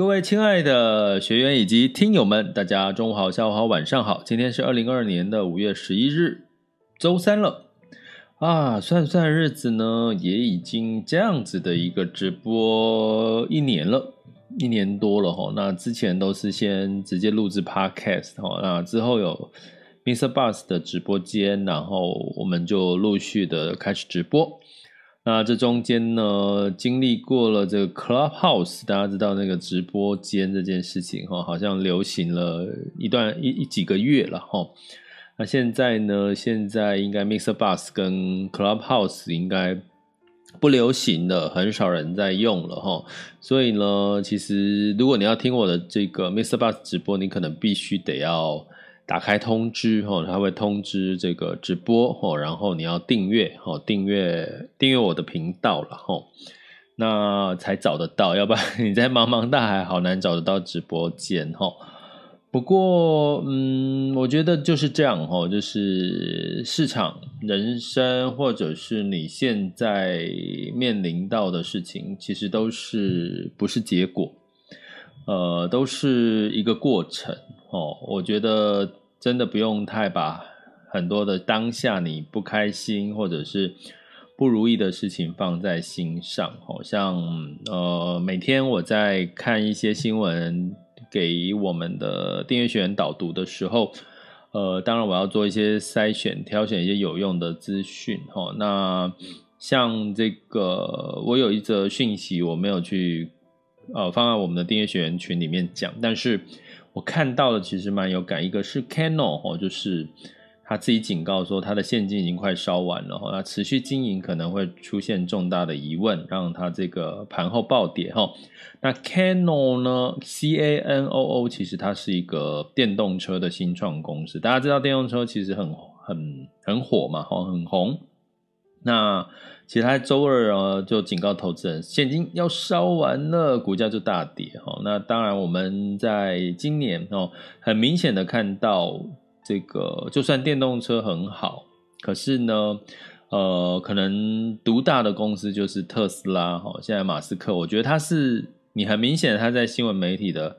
各位亲爱的学员以及听友们，大家中午好、下午好、晚上好。今天是二零二二年的五月十一日，周三了啊！算算日子呢，也已经这样子的一个直播一年了，一年多了哈。那之前都是先直接录制 Podcast 哈，那之后有 Mr. Bus 的直播间，然后我们就陆续的开始直播。那这中间呢，经历过了这个 Clubhouse，大家知道那个直播间这件事情哈，好像流行了一段一一几个月了哈。那现在呢，现在应该 Mixer Bus 跟 Clubhouse 应该不流行了，很少人在用了哈。所以呢，其实如果你要听我的这个 Mixer Bus 直播，你可能必须得要。打开通知哈，它会通知这个直播哈，然后你要订阅哈，订阅订阅我的频道了哈，那才找得到，要不然你在茫茫大海好难找得到直播间哈。不过嗯，我觉得就是这样哈，就是市场、人生或者是你现在面临到的事情，其实都是不是结果，呃，都是一个过程哦。我觉得。真的不用太把很多的当下你不开心或者是不如意的事情放在心上，好像呃每天我在看一些新闻给我们的订阅学员导读的时候，呃，当然我要做一些筛选，挑选一些有用的资讯，哈。那像这个，我有一则讯息我没有去呃放在我们的订阅学员群里面讲，但是。我看到的其实蛮有感，一个是 Canon 哦，就是他自己警告说他的现金已经快烧完了哈，那持续经营可能会出现重大的疑问，让他这个盘后暴跌哈。那 Canon 呢，C A N O O，其实它是一个电动车的新创公司，大家知道电动车其实很很很火嘛，哈，很红。那其实他周二啊就警告投资人，现金要烧完了，股价就大跌哈。那当然，我们在今年哦，很明显的看到这个，就算电动车很好，可是呢，呃，可能独大的公司就是特斯拉哈。现在马斯克，我觉得他是你很明显他在新闻媒体的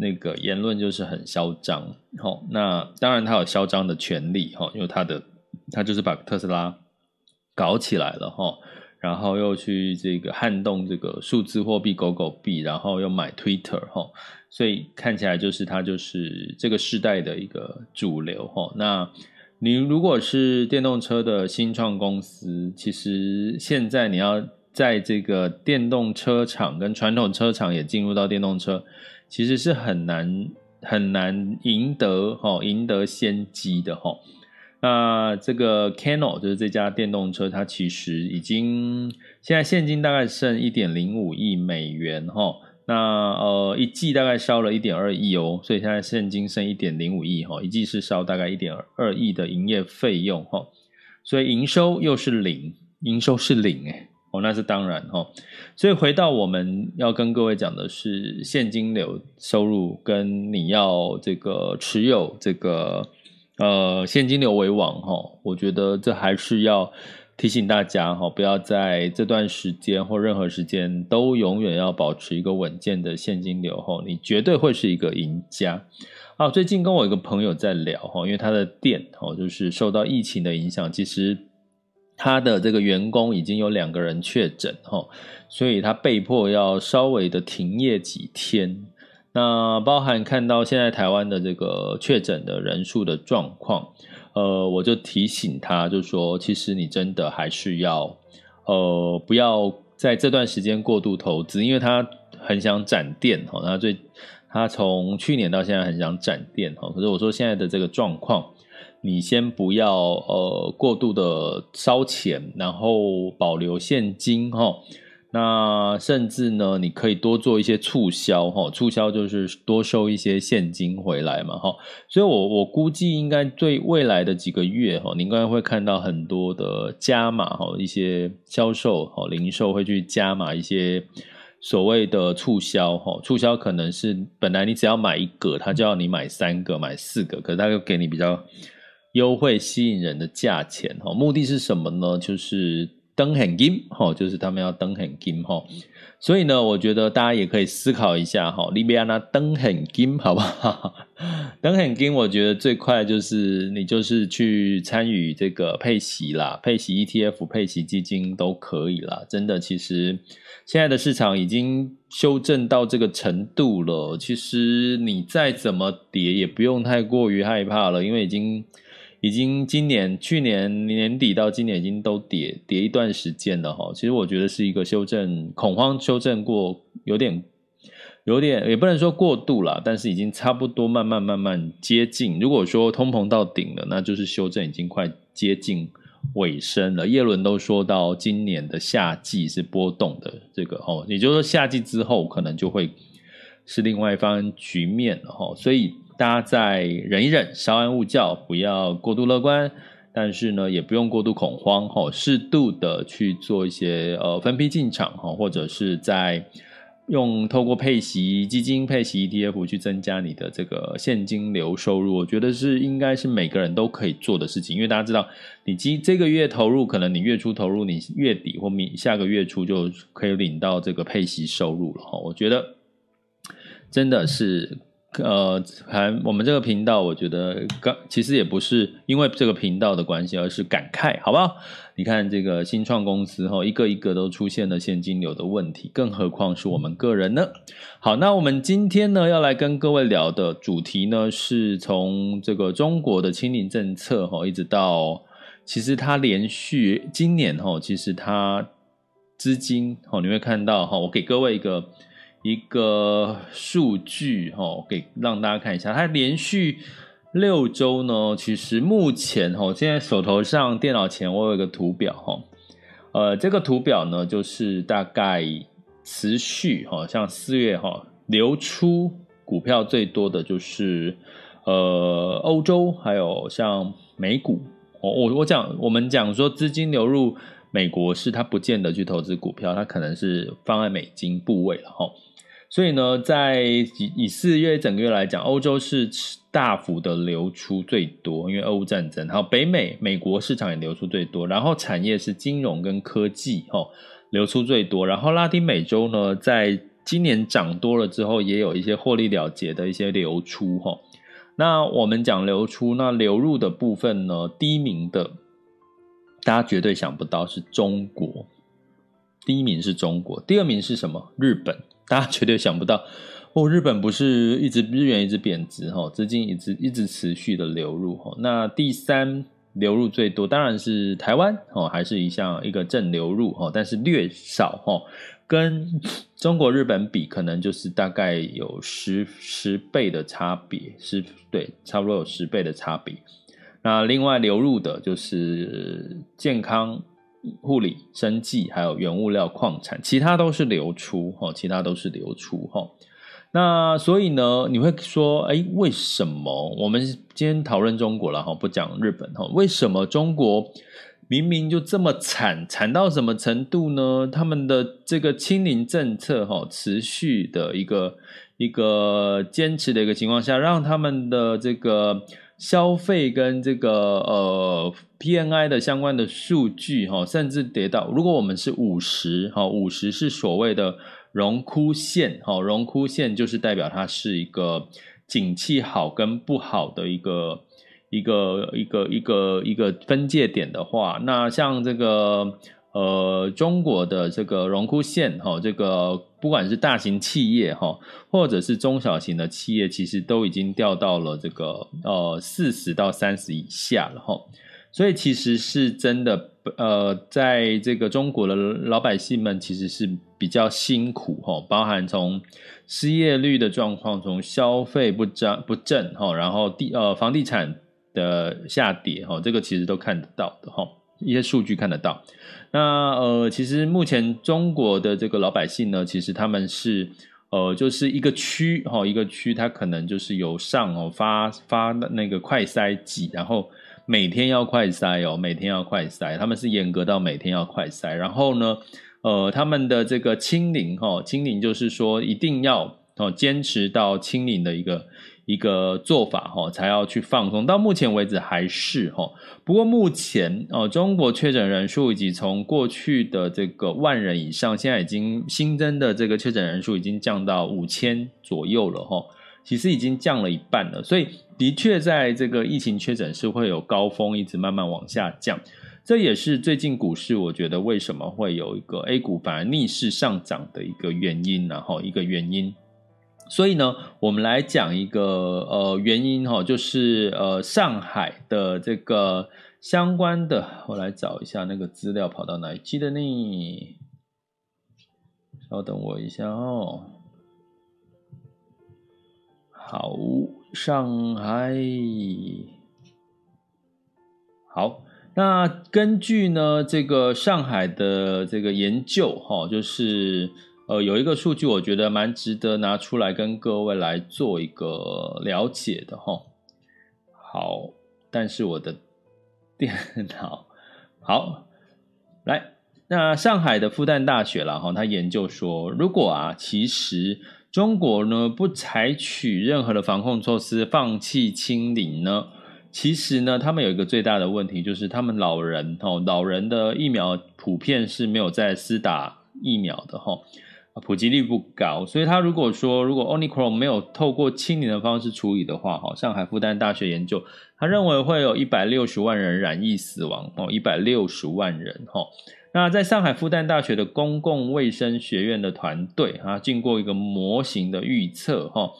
那个言论就是很嚣张哈。那当然他有嚣张的权利哈，因为他的他就是把特斯拉。搞起来了哈，然后又去这个撼动这个数字货币狗狗币，然后又买 Twitter 哈，所以看起来就是它就是这个时代的一个主流哈。那你如果是电动车的新创公司，其实现在你要在这个电动车厂跟传统车厂也进入到电动车，其实是很难很难赢得哈，赢得先机的哈。那这个 Canon 就是这家电动车，它其实已经现在现金大概剩一点零五亿美元哈。那呃一季大概烧了一点二亿哦，所以现在现金剩一点零五亿哈，一季是烧大概一点二亿的营业费用哈。所以营收又是零，营收是零诶哦，那是当然哈。所以回到我们要跟各位讲的是现金流收入跟你要这个持有这个。呃，现金流为王哈，我觉得这还是要提醒大家哈，不要在这段时间或任何时间都永远要保持一个稳健的现金流哈，你绝对会是一个赢家啊，最近跟我一个朋友在聊哈，因为他的店哦，就是受到疫情的影响，其实他的这个员工已经有两个人确诊哈，所以他被迫要稍微的停业几天。那包含看到现在台湾的这个确诊的人数的状况，呃，我就提醒他，就说其实你真的还是要呃，不要在这段时间过度投资，因为他很想展店哈，他最。他从去年到现在很想展店哈，可是我说现在的这个状况，你先不要呃过度的烧钱，然后保留现金哈。那甚至呢，你可以多做一些促销哈，促销就是多收一些现金回来嘛哈。所以我我估计应该对未来的几个月哈，你应该会看到很多的加码哈，一些销售哈，零售会去加码一些。所谓的促销，哈，促销可能是本来你只要买一个，他就要你买三个、买四个，可是他又给你比较优惠、吸引人的价钱，哈，目的是什么呢？就是登很金，哈，就是他们要登很金，哈。所以呢，我觉得大家也可以思考一下哈，利比亚那登很金好不好？登很金，我觉得最快就是你就是去参与这个配息啦，配息 ETF、配息基金都可以啦。真的，其实现在的市场已经修正到这个程度了，其实你再怎么跌也不用太过于害怕了，因为已经。已经今年去年年底到今年已经都跌跌一段时间了哈，其实我觉得是一个修正恐慌修正过有点有点也不能说过度了，但是已经差不多慢慢慢慢接近。如果说通膨到顶了，那就是修正已经快接近尾声了。叶伦都说到今年的夏季是波动的这个哦，也就是说夏季之后可能就会是另外一番局面了哈，所以。大家再忍一忍，稍安勿躁，不要过度乐观，但是呢，也不用过度恐慌，哈，适度的去做一些呃分批进场，哈，或者是在用透过配息基金、配息 ETF 去增加你的这个现金流收入，我觉得是应该是每个人都可以做的事情，因为大家知道，你今这个月投入，可能你月初投入，你月底或明下个月初就可以领到这个配息收入了，哈，我觉得真的是。呃，还我们这个频道，我觉得刚其实也不是因为这个频道的关系，而是感慨，好不好？你看这个新创公司哈，一个一个都出现了现金流的问题，更何况是我们个人呢？好，那我们今天呢要来跟各位聊的主题呢，是从这个中国的清零政策哈，一直到其实它连续今年哈，其实它资金哈，你会看到哈，我给各位一个。一个数据哈，给让大家看一下，它连续六周呢，其实目前哈，现在手头上电脑前我有一个图表哈，呃，这个图表呢，就是大概持续哈，像四月哈流出股票最多的就是呃欧洲，还有像美股，我我我讲我们讲说资金流入美国是它不见得去投资股票，它可能是放在美金部位了哈。所以呢，在以四月整个月来讲，欧洲是大幅的流出最多，因为俄乌战争。还有北美美国市场也流出最多，然后产业是金融跟科技，哈，流出最多。然后拉丁美洲呢，在今年涨多了之后，也有一些获利了结的一些流出，哈。那我们讲流出，那流入的部分呢，第一名的，大家绝对想不到是中国，第一名是中国，第二名是什么？日本。大家绝对想不到哦，日本不是一直日元一直贬值哈，资金一直一直持续的流入哈。那第三流入最多当然是台湾哦，还是一项一个正流入哈，但是略少哈，跟中国日本比，可能就是大概有十十倍的差别，是对，差不多有十倍的差别。那另外流入的就是健康。护理、生计，还有原物料、矿产，其他都是流出哈，其他都是流出哈。那所以呢，你会说，哎，为什么我们今天讨论中国了哈，不讲日本哈？为什么中国明明就这么惨，惨到什么程度呢？他们的这个清零政策哈，持续的一个一个坚持的一个情况下，让他们的这个。消费跟这个呃 PNI 的相关的数据哈，甚至跌到，如果我们是五十哈，五十是所谓的荣枯线哈，荣枯线就是代表它是一个景气好跟不好的一个一个一个一个一个分界点的话，那像这个呃中国的这个荣枯线哈，这个不管是大型企业哈，或者是中小型的企业，其实都已经掉到了这个呃四十到三十以下了哈。所以其实是真的，呃，在这个中国的老百姓们其实是比较辛苦哈，包含从失业率的状况，从消费不涨不振哈，然后地呃房地产的下跌哈，这个其实都看得到的哈，一些数据看得到。那呃，其实目前中国的这个老百姓呢，其实他们是呃，就是一个区哈，一个区它可能就是由上哦发发那个快筛剂，然后。每天要快筛哦，每天要快筛，他们是严格到每天要快筛。然后呢，呃，他们的这个清零哈，清零就是说一定要哦坚持到清零的一个一个做法哈，才要去放松。到目前为止还是哈，不过目前哦，中国确诊人数以及从过去的这个万人以上，现在已经新增的这个确诊人数已经降到五千左右了哈。其实已经降了一半了，所以的确在这个疫情确诊是会有高峰，一直慢慢往下降。这也是最近股市我觉得为什么会有一个 A 股反而逆势上涨的一个原因，然后一个原因。所以呢，我们来讲一个呃原因哈，就是呃上海的这个相关的，我来找一下那个资料跑到哪里去的呢？稍等我一下哦。好，上海。好，那根据呢这个上海的这个研究，哈，就是呃有一个数据，我觉得蛮值得拿出来跟各位来做一个了解的，哈。好，但是我的 电脑好来，那上海的复旦大学了，哈，他研究说，如果啊，其实。中国呢，不采取任何的防控措施，放弃清零呢？其实呢，他们有一个最大的问题，就是他们老人哦，老人的疫苗普遍是没有在施打疫苗的哈，普及率不高。所以他如果说，如果 Omicron 没有透过清零的方式处理的话，哈，上海复旦大学研究，他认为会有一百六十万人染疫死亡哦，一百六十万人哈。那在上海复旦大学的公共卫生学院的团队啊，经过一个模型的预测哈，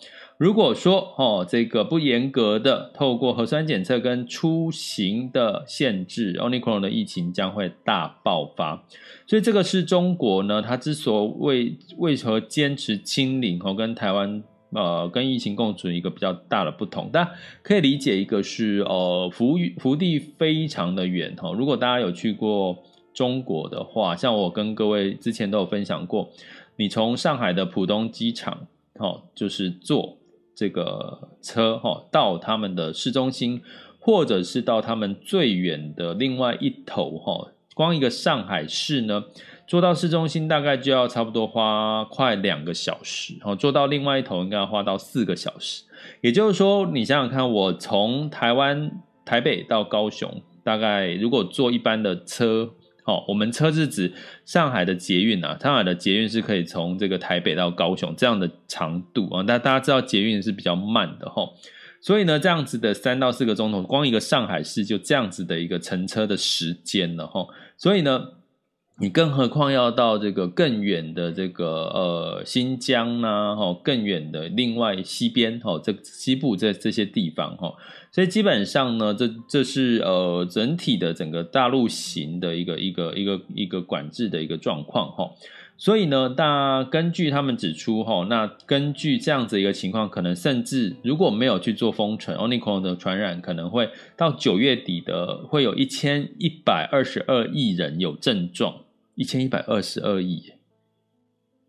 如果说哦这个不严格的透过核酸检测跟出行的限制，Omicron 的疫情将会大爆发。所以这个是中国呢，它之所谓为何坚持清零哦，跟台湾呃跟疫情共存一个比较大的不同。大家可以理解一个是呃福福地非常的远哈，如果大家有去过。中国的话，像我跟各位之前都有分享过，你从上海的浦东机场，哦，就是坐这个车，哈，到他们的市中心，或者是到他们最远的另外一头，哈，光一个上海市呢，坐到市中心大概就要差不多花快两个小时，然哦，坐到另外一头应该要花到四个小时。也就是说，你想想看，我从台湾台北到高雄，大概如果坐一般的车。哦，我们车是指上海的捷运啊，上海的捷运是可以从这个台北到高雄这样的长度啊，但大家知道捷运是比较慢的哈，所以呢，这样子的三到四个钟头，光一个上海市就这样子的一个乘车的时间了哈，所以呢。你更何况要到这个更远的这个呃新疆呐，哈，更远的另外西边哈，这西部这这些地方哈，所以基本上呢，这这是呃整体的整个大陆型的一个一个一个一个管制的一个状况哈。所以呢，大根据他们指出哈，那根据这样子一个情况，可能甚至如果没有去做封城，Omicron 的传染可能会到九月底的会有一千一百二十二亿人有症状。一千一百二十二亿，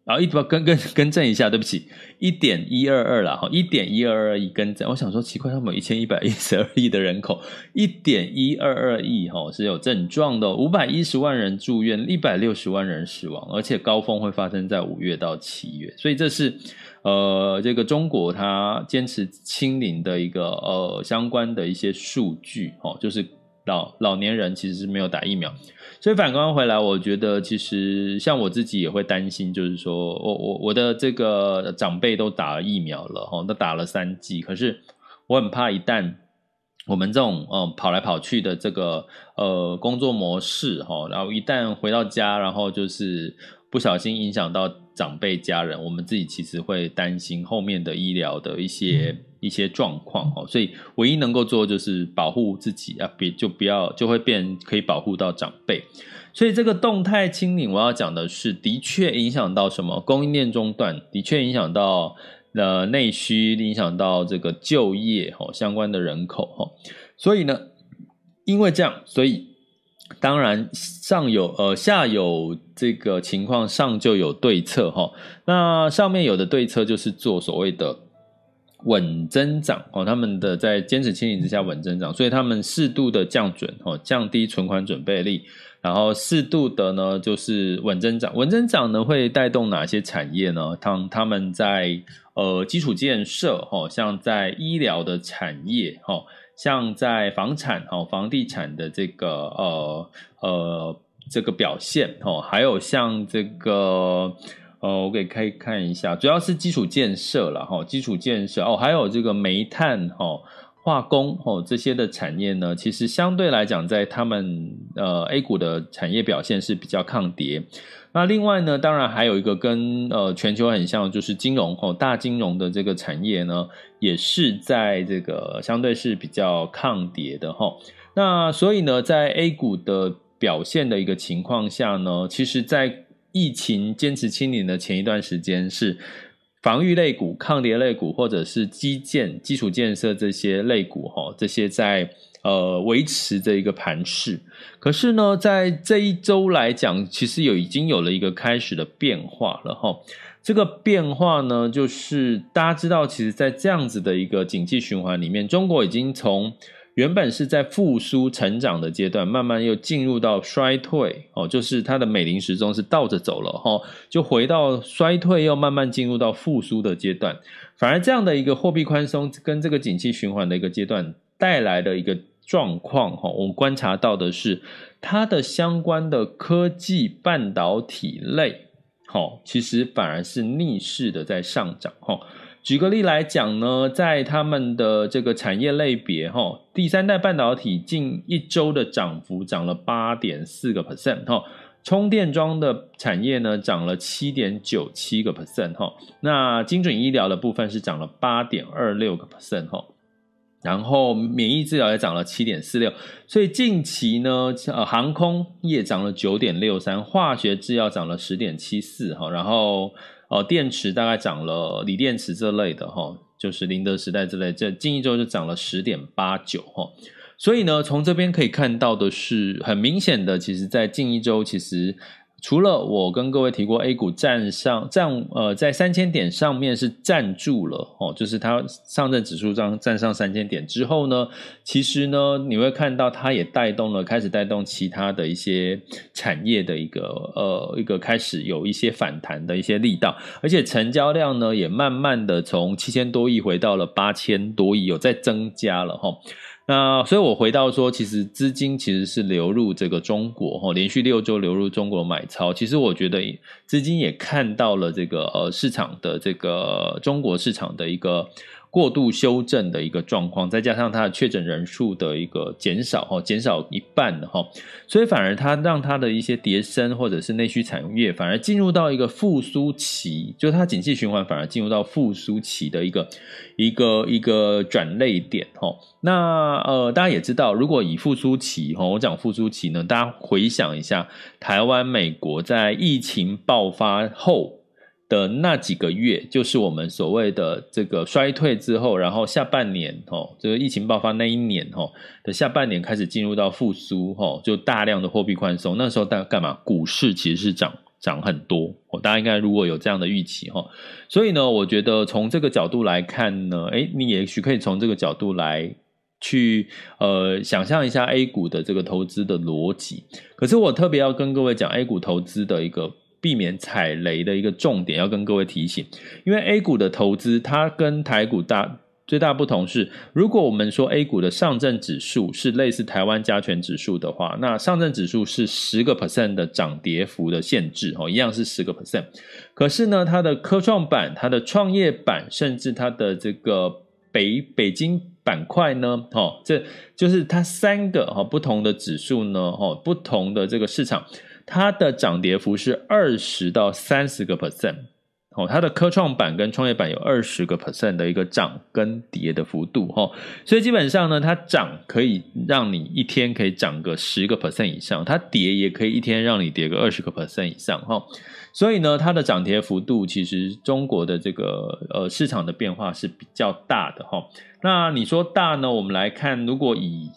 然后一不更更更正一下，对不起，一点一二二啦，哈，一点一二二亿更正。我想说奇怪，他们有一千一百一十二亿的人口，一点一二二亿哈是有症状的，五百一十万人住院，一百六十万人死亡，而且高峰会发生在五月到七月，所以这是呃这个中国它坚持清零的一个呃相关的一些数据哈，就是。老老年人其实是没有打疫苗。所以反观回来，我觉得其实像我自己也会担心，就是说我我我的这个长辈都打了疫苗了，哈，都打了三剂，可是我很怕一旦我们这种嗯跑来跑去的这个呃工作模式，哈，然后一旦回到家，然后就是不小心影响到长辈家人，我们自己其实会担心后面的医疗的一些。一些状况哦，所以唯一能够做就是保护自己啊，别就不要就会变可以保护到长辈。所以这个动态清零，我要讲的是，的确影响到什么供应链中断，的确影响到呃内需，影响到这个就业哦相关的人口哦。所以呢，因为这样，所以当然上有呃下有这个情况，上就有对策哈。那上面有的对策就是做所谓的。稳增长哦，他们的在坚持清零之下稳增长，所以他们适度的降准哦，降低存款准备率，然后适度的呢就是稳增长。稳增长呢会带动哪些产业呢？当他们在呃基础建设哦，像在医疗的产业哦，像在房产哦，房地产的这个呃呃这个表现哦，还有像这个。哦，我给可以看一下，主要是基础建设了哈，基础建设哦，还有这个煤炭哈、化工哦这些的产业呢，其实相对来讲，在他们呃 A 股的产业表现是比较抗跌。那另外呢，当然还有一个跟呃全球很像，就是金融哦，大金融的这个产业呢，也是在这个相对是比较抗跌的哈。那所以呢，在 A 股的表现的一个情况下呢，其实，在疫情坚持清零的前一段时间是防御类股、抗跌类股，或者是基建、基础建设这些类股，哈，这些在呃维持这一个盘势。可是呢，在这一周来讲，其实有已经有了一个开始的变化了，哈。这个变化呢，就是大家知道，其实，在这样子的一个景气循环里面，中国已经从原本是在复苏成长的阶段，慢慢又进入到衰退哦，就是它的美林时钟是倒着走了哈，就回到衰退，又慢慢进入到复苏的阶段。反而这样的一个货币宽松跟这个景气循环的一个阶段带来的一个状况哈，我们观察到的是它的相关的科技半导体类，好，其实反而是逆势的在上涨哈。举个例来讲呢，在他们的这个产业类别，哈，第三代半导体近一周的涨幅涨了八点四个 percent，哈，充电桩的产业呢涨了七点九七个 percent，哈，那精准医疗的部分是涨了八点二六个 percent，哈，然后免疫治疗也涨了七点四六，所以近期呢，呃，航空业涨了九点六三，化学制药涨了十点七四，哈，然后。呃，电池大概涨了，锂电池这类的哈，就是宁德时代之类，这近一周就涨了十点八九哈。所以呢，从这边可以看到的是，很明显的，其实在近一周，其实。除了我跟各位提过，A 股站上站呃，在三千点上面是站住了哦，就是它上证指数上站上三千点之后呢，其实呢你会看到它也带动了，开始带动其他的一些产业的一个呃一个开始有一些反弹的一些力道，而且成交量呢也慢慢的从七千多亿回到了八千多亿，有在增加了哈。那所以，我回到说，其实资金其实是流入这个中国，哈，连续六周流入中国买超。其实我觉得，资金也看到了这个呃市场的这个中国市场的一个。过度修正的一个状况，再加上它的确诊人数的一个减少，哈，减少一半，哈，所以反而它让它的一些跌深或者是内需产业反而进入到一个复苏期，就它景气循环反而进入到复苏期的一个一个一个转捩点，哈。那呃，大家也知道，如果以复苏期，哈，我讲复苏期呢，大家回想一下，台湾、美国在疫情爆发后。的那几个月，就是我们所谓的这个衰退之后，然后下半年哦，这个疫情爆发那一年哦的下半年开始进入到复苏哦，就大量的货币宽松，那时候大家干嘛？股市其实是涨涨很多，大家应该如果有这样的预期哈，所以呢，我觉得从这个角度来看呢，诶，你也许可以从这个角度来去呃想象一下 A 股的这个投资的逻辑。可是我特别要跟各位讲 A 股投资的一个。避免踩雷的一个重点，要跟各位提醒，因为 A 股的投资，它跟台股大最大不同是，如果我们说 A 股的上证指数是类似台湾加权指数的话，那上证指数是十个 percent 的涨跌幅的限制哦，一样是十个 percent。可是呢，它的科创板、它的创业板，甚至它的这个北北京板块呢，哦，这就是它三个哈不同的指数呢，哦，不同的这个市场，它的涨跌幅是二十到三十个 percent。哦，它的科创板跟创业板有二十个 percent 的一个涨跟跌的幅度，哈，所以基本上呢，它涨可以让你一天可以涨个十个 percent 以上，它跌也可以一天让你跌个二十个 percent 以上，哈，所以呢，它的涨跌幅度其实中国的这个呃市场的变化是比较大的，哈。那你说大呢？我们来看，如果以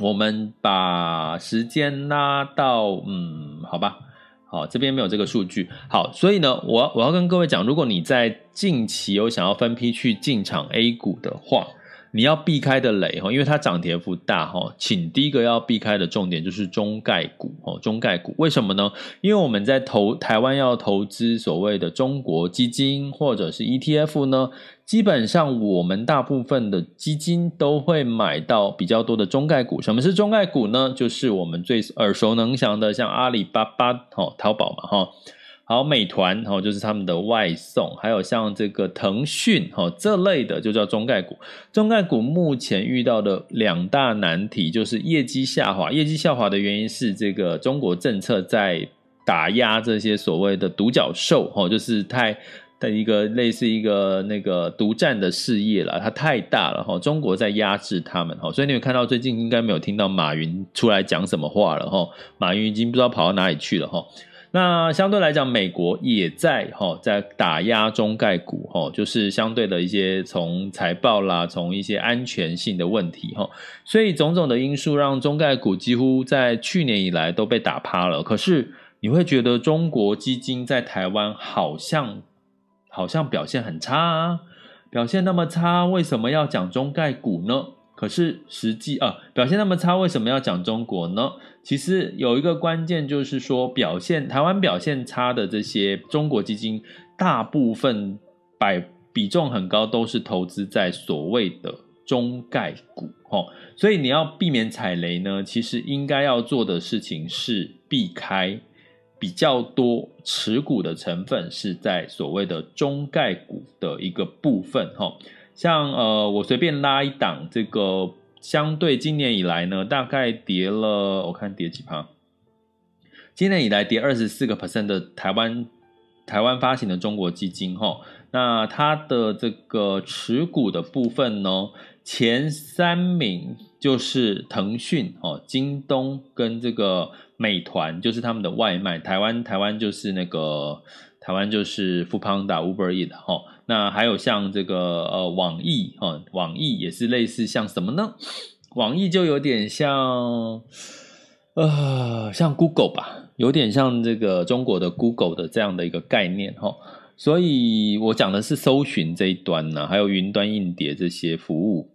我们把时间拉到，嗯，好吧。好，这边没有这个数据。好，所以呢，我我要跟各位讲，如果你在近期有想要分批去进场 A 股的话，你要避开的雷哈，因为它涨跌幅大哈，请第一个要避开的重点就是中概股哦，中概股为什么呢？因为我们在投台湾要投资所谓的中国基金或者是 ETF 呢，基本上我们大部分的基金都会买到比较多的中概股。什么是中概股呢？就是我们最耳熟能详的，像阿里巴巴哦，淘宝嘛哈。好，美团哦，就是他们的外送，还有像这个腾讯哦这类的，就叫中概股。中概股目前遇到的两大难题就是业绩下滑，业绩下滑的原因是这个中国政策在打压这些所谓的独角兽哦，就是太的一个类似一个那个独占的事业了，它太大了哈，中国在压制他们哈，所以你有看到最近应该没有听到马云出来讲什么话了哈，马云已经不知道跑到哪里去了哈。那相对来讲，美国也在哈在打压中概股哈，就是相对的一些从财报啦，从一些安全性的问题哈，所以种种的因素让中概股几乎在去年以来都被打趴了。可是你会觉得中国基金在台湾好像好像表现很差啊，表现那么差，为什么要讲中概股呢？可是实际啊，表现那么差，为什么要讲中国呢？其实有一个关键就是说，表现台湾表现差的这些中国基金，大部分百比重很高，都是投资在所谓的中概股哦。所以你要避免踩雷呢，其实应该要做的事情是避开比较多持股的成分是在所谓的中概股的一个部分哈。像呃，我随便拉一档，这个相对今年以来呢，大概跌了，我看跌几趴。今年以来跌二十四个 percent 的台湾台湾发行的中国基金哈，那它的这个持股的部分呢，前三名就是腾讯哦、京东跟这个美团，就是他们的外卖。台湾台湾就是那个台湾就是 Foodpanda Uber Eats 哈。那还有像这个呃网易哈，网易也是类似像什么呢？网易就有点像呃像 Google 吧，有点像这个中国的 Google 的这样的一个概念哈。所以我讲的是搜寻这一端呢，还有云端硬碟这些服务，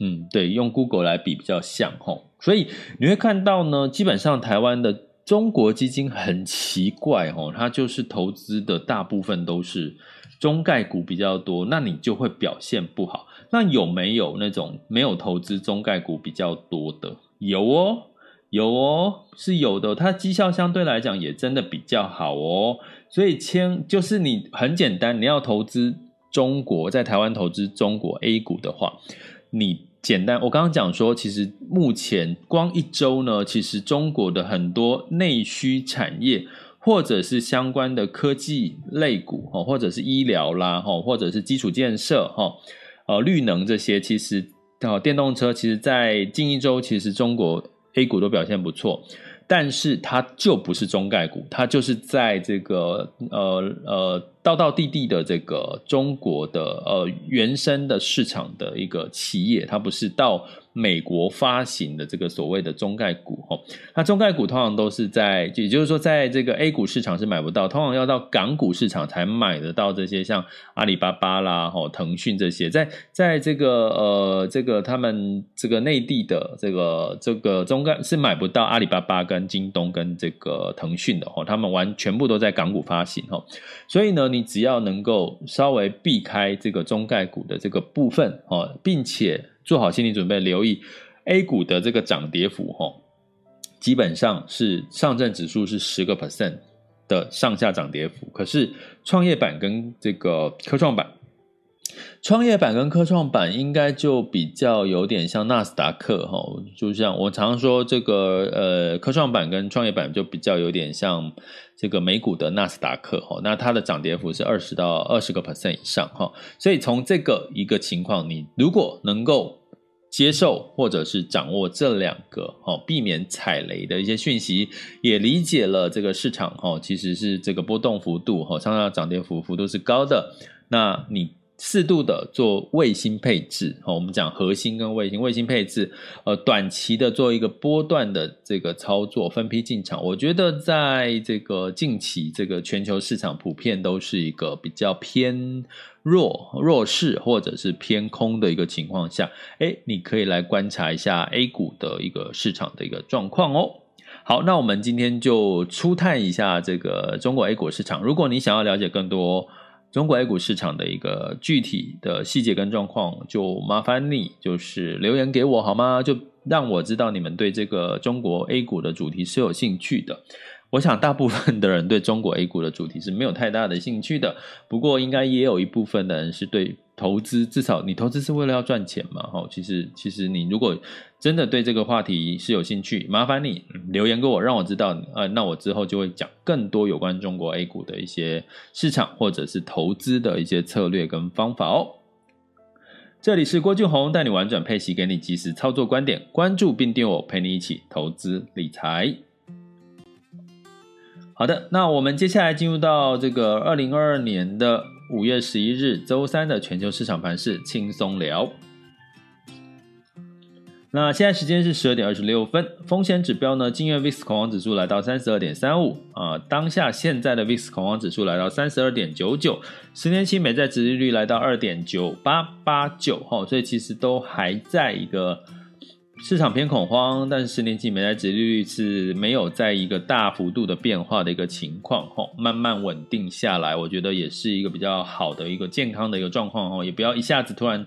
嗯，对，用 Google 来比比较像哈。所以你会看到呢，基本上台湾的中国基金很奇怪哦，它就是投资的大部分都是。中概股比较多，那你就会表现不好。那有没有那种没有投资中概股比较多的？有哦，有哦，是有的。它绩效相对来讲也真的比较好哦。所以千就是你很简单，你要投资中国，在台湾投资中国 A 股的话，你简单。我刚刚讲说，其实目前光一周呢，其实中国的很多内需产业。或者是相关的科技类股，或者是医疗啦，哈或者是基础建设，哈，呃，绿能这些，其实，电动车，其实，在近一周，其实中国 A 股都表现不错。但是它就不是中概股，它就是在这个呃呃道道地地的这个中国的呃原生的市场的一个企业，它不是到美国发行的这个所谓的中概股哈。那中概股通常都是在，也就是说，在这个 A 股市场是买不到，通常要到港股市场才买得到这些，像阿里巴巴啦、哈腾讯这些，在在这个呃这个他们这个内地的这个这个中概是买不到阿里巴巴跟。京东跟这个腾讯的哈，他们完全部都在港股发行哈，所以呢，你只要能够稍微避开这个中概股的这个部分哦，并且做好心理准备，留意 A 股的这个涨跌幅哦，基本上是上证指数是十个 percent 的上下涨跌幅，可是创业板跟这个科创板。创业板跟科创板应该就比较有点像纳斯达克哈，就像我常说这个呃，科创板跟创业板就比较有点像这个美股的纳斯达克哈，那它的涨跌幅是二十到二十个 percent 以上哈，所以从这个一个情况，你如果能够接受或者是掌握这两个哈，避免踩雷的一些讯息，也理解了这个市场哈，其实是这个波动幅度哈，上下涨跌幅幅度是高的，那你。适度的做卫星配置，我们讲核心跟卫星，卫星配置，呃，短期的做一个波段的这个操作，分批进场。我觉得在这个近期，这个全球市场普遍都是一个比较偏弱弱势或者是偏空的一个情况下，诶，你可以来观察一下 A 股的一个市场的一个状况哦。好，那我们今天就初探一下这个中国 A 股市场。如果你想要了解更多，中国 A 股市场的一个具体的细节跟状况，就麻烦你就是留言给我好吗？就让我知道你们对这个中国 A 股的主题是有兴趣的。我想大部分的人对中国 A 股的主题是没有太大的兴趣的，不过应该也有一部分的人是对投资，至少你投资是为了要赚钱嘛，哦。其实，其实你如果真的对这个话题是有兴趣，麻烦你留言给我，让我知道，呃，那我之后就会讲更多有关中国 A 股的一些市场或者是投资的一些策略跟方法哦。这里是郭俊宏带你玩转配息，给你及时操作观点，关注并订阅我，陪你一起投资理财。好的，那我们接下来进入到这个二零二二年的五月十一日周三的全球市场盘势轻松聊。那现在时间是十二点二十六分，风险指标呢，今日 VIX 恐慌指数来到三十二点三五啊，当下现在的 VIX 恐慌指数来到三十二点九九，十年期美债殖利率来到二点九八八九哈，所以其实都还在一个。市场偏恐慌，但是十年期美债殖利率是没有在一个大幅度的变化的一个情况，吼，慢慢稳定下来，我觉得也是一个比较好的一个健康的一个状况，吼，也不要一下子突然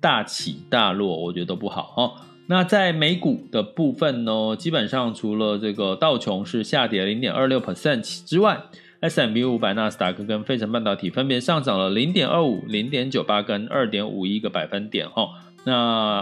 大起大落，我觉得都不好，吼。那在美股的部分呢，基本上除了这个道琼是下跌零点二六 percent 之外，S M B 五百、纳斯达克跟费城半导体分别上涨了零点二五、零点九八跟二点五一个百分点，吼。那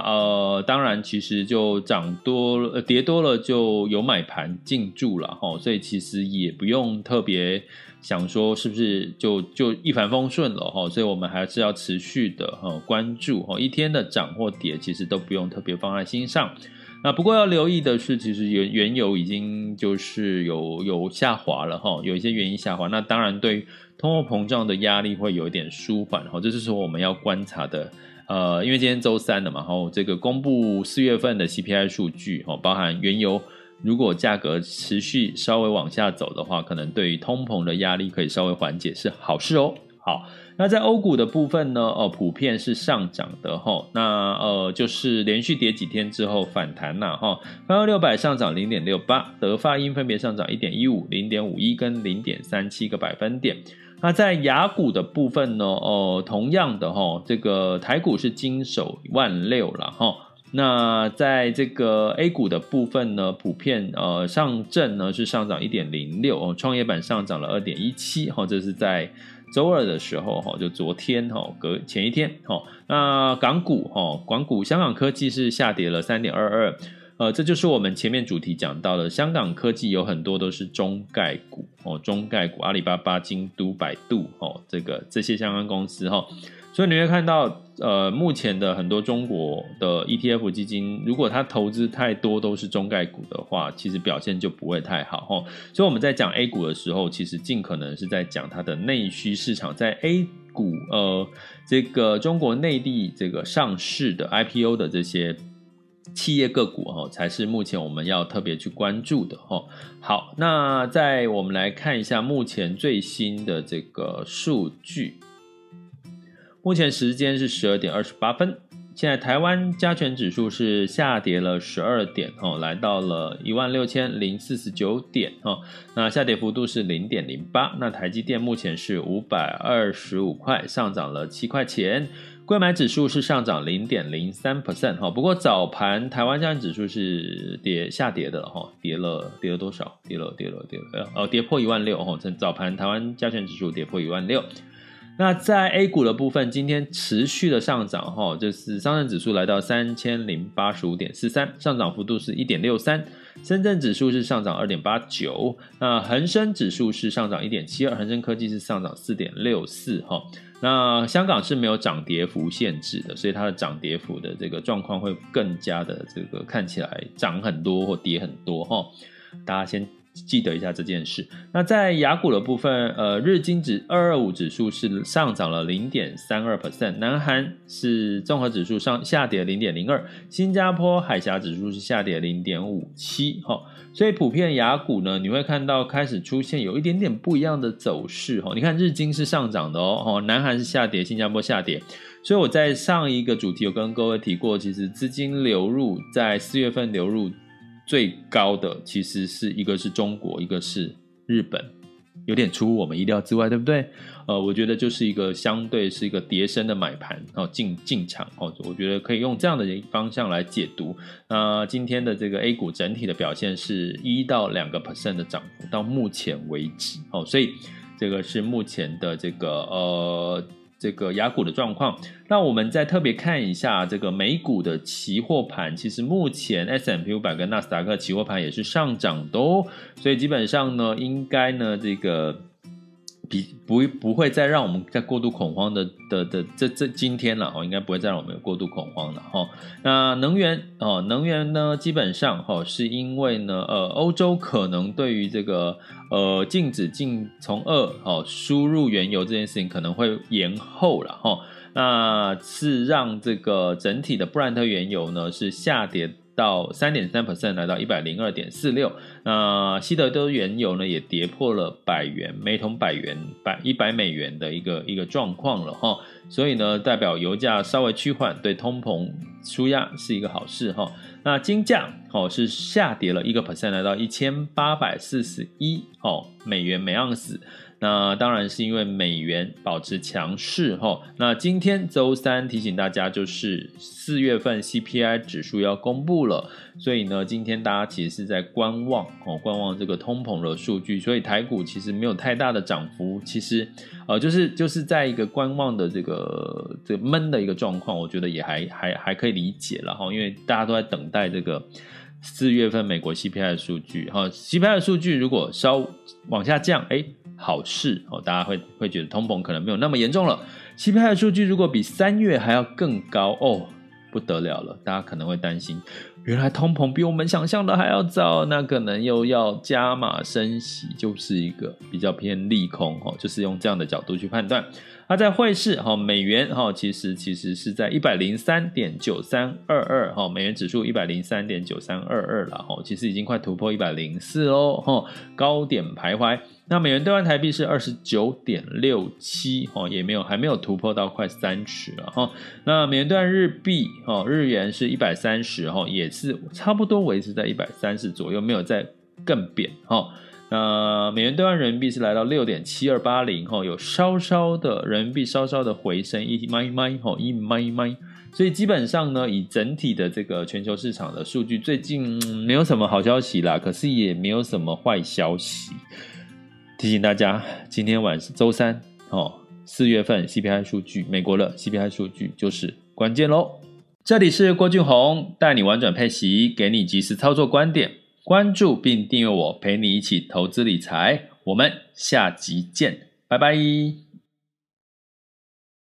呃，当然，其实就涨多了，跌多了就有买盘进驻了哈，所以其实也不用特别想说是不是就就一帆风顺了哈，所以我们还是要持续的哈关注哈，一天的涨或跌其实都不用特别放在心上。那不过要留意的是，其实原原油已经就是有有下滑了哈，有一些原因下滑，那当然对通货膨胀的压力会有一点舒缓哈，这是说我们要观察的。呃，因为今天周三了嘛，然后这个公布四月份的 CPI 数据，哦，包含原油，如果价格持续稍微往下走的话，可能对于通膨的压力可以稍微缓解，是好事哦。好，那在欧股的部分呢，哦，普遍是上涨的哈，那呃，就是连续跌几天之后反弹了，哈，标六百上涨零点六八，德发英分别上涨一点一五、零点五一跟零点三七个百分点。那在雅股的部分呢？哦，同样的哈，这个台股是金手万六了哈。那在这个 A 股的部分呢，普遍呃上证呢是上涨一点零六哦，创业板上涨了二点一七哈，这是在周二的时候哈，就昨天哈，隔前一天哈。那港股哈，港股香港科技是下跌了三点二二。呃，这就是我们前面主题讲到的，香港科技有很多都是中概股哦，中概股，阿里巴巴、京都、百度哦，这个这些相关公司哈、哦，所以你会看到，呃，目前的很多中国的 ETF 基金，如果它投资太多都是中概股的话，其实表现就不会太好哈、哦。所以我们在讲 A 股的时候，其实尽可能是在讲它的内需市场，在 A 股呃，这个中国内地这个上市的 IPO 的这些。企业个股哈，才是目前我们要特别去关注的哈。好，那再我们来看一下目前最新的这个数据。目前时间是十二点二十八分。现在台湾加权指数是下跌了十二点哦，来到了一万六千零四十九点哦，那下跌幅度是零点零八。那台积电目前是五百二十五块，上涨了七块钱。购买指数是上涨零点零三 percent 哈，不过早盘台湾加权指数是跌下跌的哈，跌了跌了多少？跌了跌了跌了，呃跌破一万六哈，早盘台湾加权指数跌破一万六。那在 A 股的部分，今天持续的上涨哈，就是上证指数来到三千零八十五点四三，上涨幅度是一点六三；深圳指数是上涨二点八九，那恒生指数是上涨一点七二，恒生科技是上涨四点六四哈。那香港是没有涨跌幅限制的，所以它的涨跌幅的这个状况会更加的这个看起来涨很多或跌很多哈。大家先。记得一下这件事。那在雅股的部分，呃，日经指二二五指数是上涨了零点三二 percent，南韩是综合指数上下跌零点零二，新加坡海峡指数是下跌零点五七，哈，所以普遍雅股呢，你会看到开始出现有一点点不一样的走势，哈，你看日经是上涨的哦，哈，南韩是下跌，新加坡下跌，所以我在上一个主题有跟各位提过，其实资金流入在四月份流入。最高的其实是一个是中国，一个是日本，有点出乎我们意料之外，对不对？呃，我觉得就是一个相对是一个跌升的买盘哦，进进场哦，我觉得可以用这样的方向来解读。那今天的这个 A 股整体的表现是一到两个 percent 的涨幅，到目前为止哦，所以这个是目前的这个呃。这个雅股的状况，那我们再特别看一下这个美股的期货盘。其实目前 S M P 五百跟纳斯达克期货盘也是上涨的哦，所以基本上呢，应该呢这个。比不不会再让我们再过度恐慌的的的这这今天了哦，应该不会再让我们有过度恐慌了哈。那能源哦，能源呢，基本上哈是因为呢，呃，欧洲可能对于这个呃禁止进从二哦输入原油这件事情可能会延后了哈。那是让这个整体的布兰特原油呢是下跌。到三点三 percent，来到一百零二点四六。那西德州原油呢，也跌破了百元每桶百元百一百美元的一个一个状况了哈。所以呢，代表油价稍微趋缓，对通膨纾压是一个好事哈。那金价哦是下跌了一个 percent，来到一千八百四十一哦美元每盎司。那当然是因为美元保持强势哈。那今天周三提醒大家，就是四月份 CPI 指数要公布了，所以呢，今天大家其实是在观望哦，观望这个通膨的数据。所以台股其实没有太大的涨幅，其实呃，就是就是在一个观望的这个这个闷的一个状况，我觉得也还还还可以理解了哈，因为大家都在等待这个四月份美国 CPI 的数据哈，CPI 的数据如果稍往下降，哎。好事哦，大家会会觉得通膨可能没有那么严重了。CPI 的数据如果比三月还要更高哦，不得了了，大家可能会担心，原来通膨比我们想象的还要早，那可能又要加码升息，就是一个比较偏利空哦，就是用这样的角度去判断。那在汇市哈，美元哈，其实其实是在一百零三点九三二二哈，美元指数一百零三点九三二二了哈，其实已经快突破一百零四喽哈，高点徘徊。那美元兑换台币是二十九点六七哦，也没有还没有突破到快三十了哈。那美元兑换日币哦，日元是一百三十哈，也是差不多维持在一百三十左右，没有再更贬哈。那美元兑换人民币是来到六点七二八零哈，有稍稍的人民币稍稍的回升一麦麦哈一麦麦，所以基本上呢，以整体的这个全球市场的数据，最近没有什么好消息啦，可是也没有什么坏消息。提醒大家，今天晚上周三哦，四月份 CPI 数据，美国的 CPI 数据就是关键喽。这里是郭俊宏，带你玩转配息，给你及时操作观点。关注并订阅我，陪你一起投资理财。我们下集见，拜拜。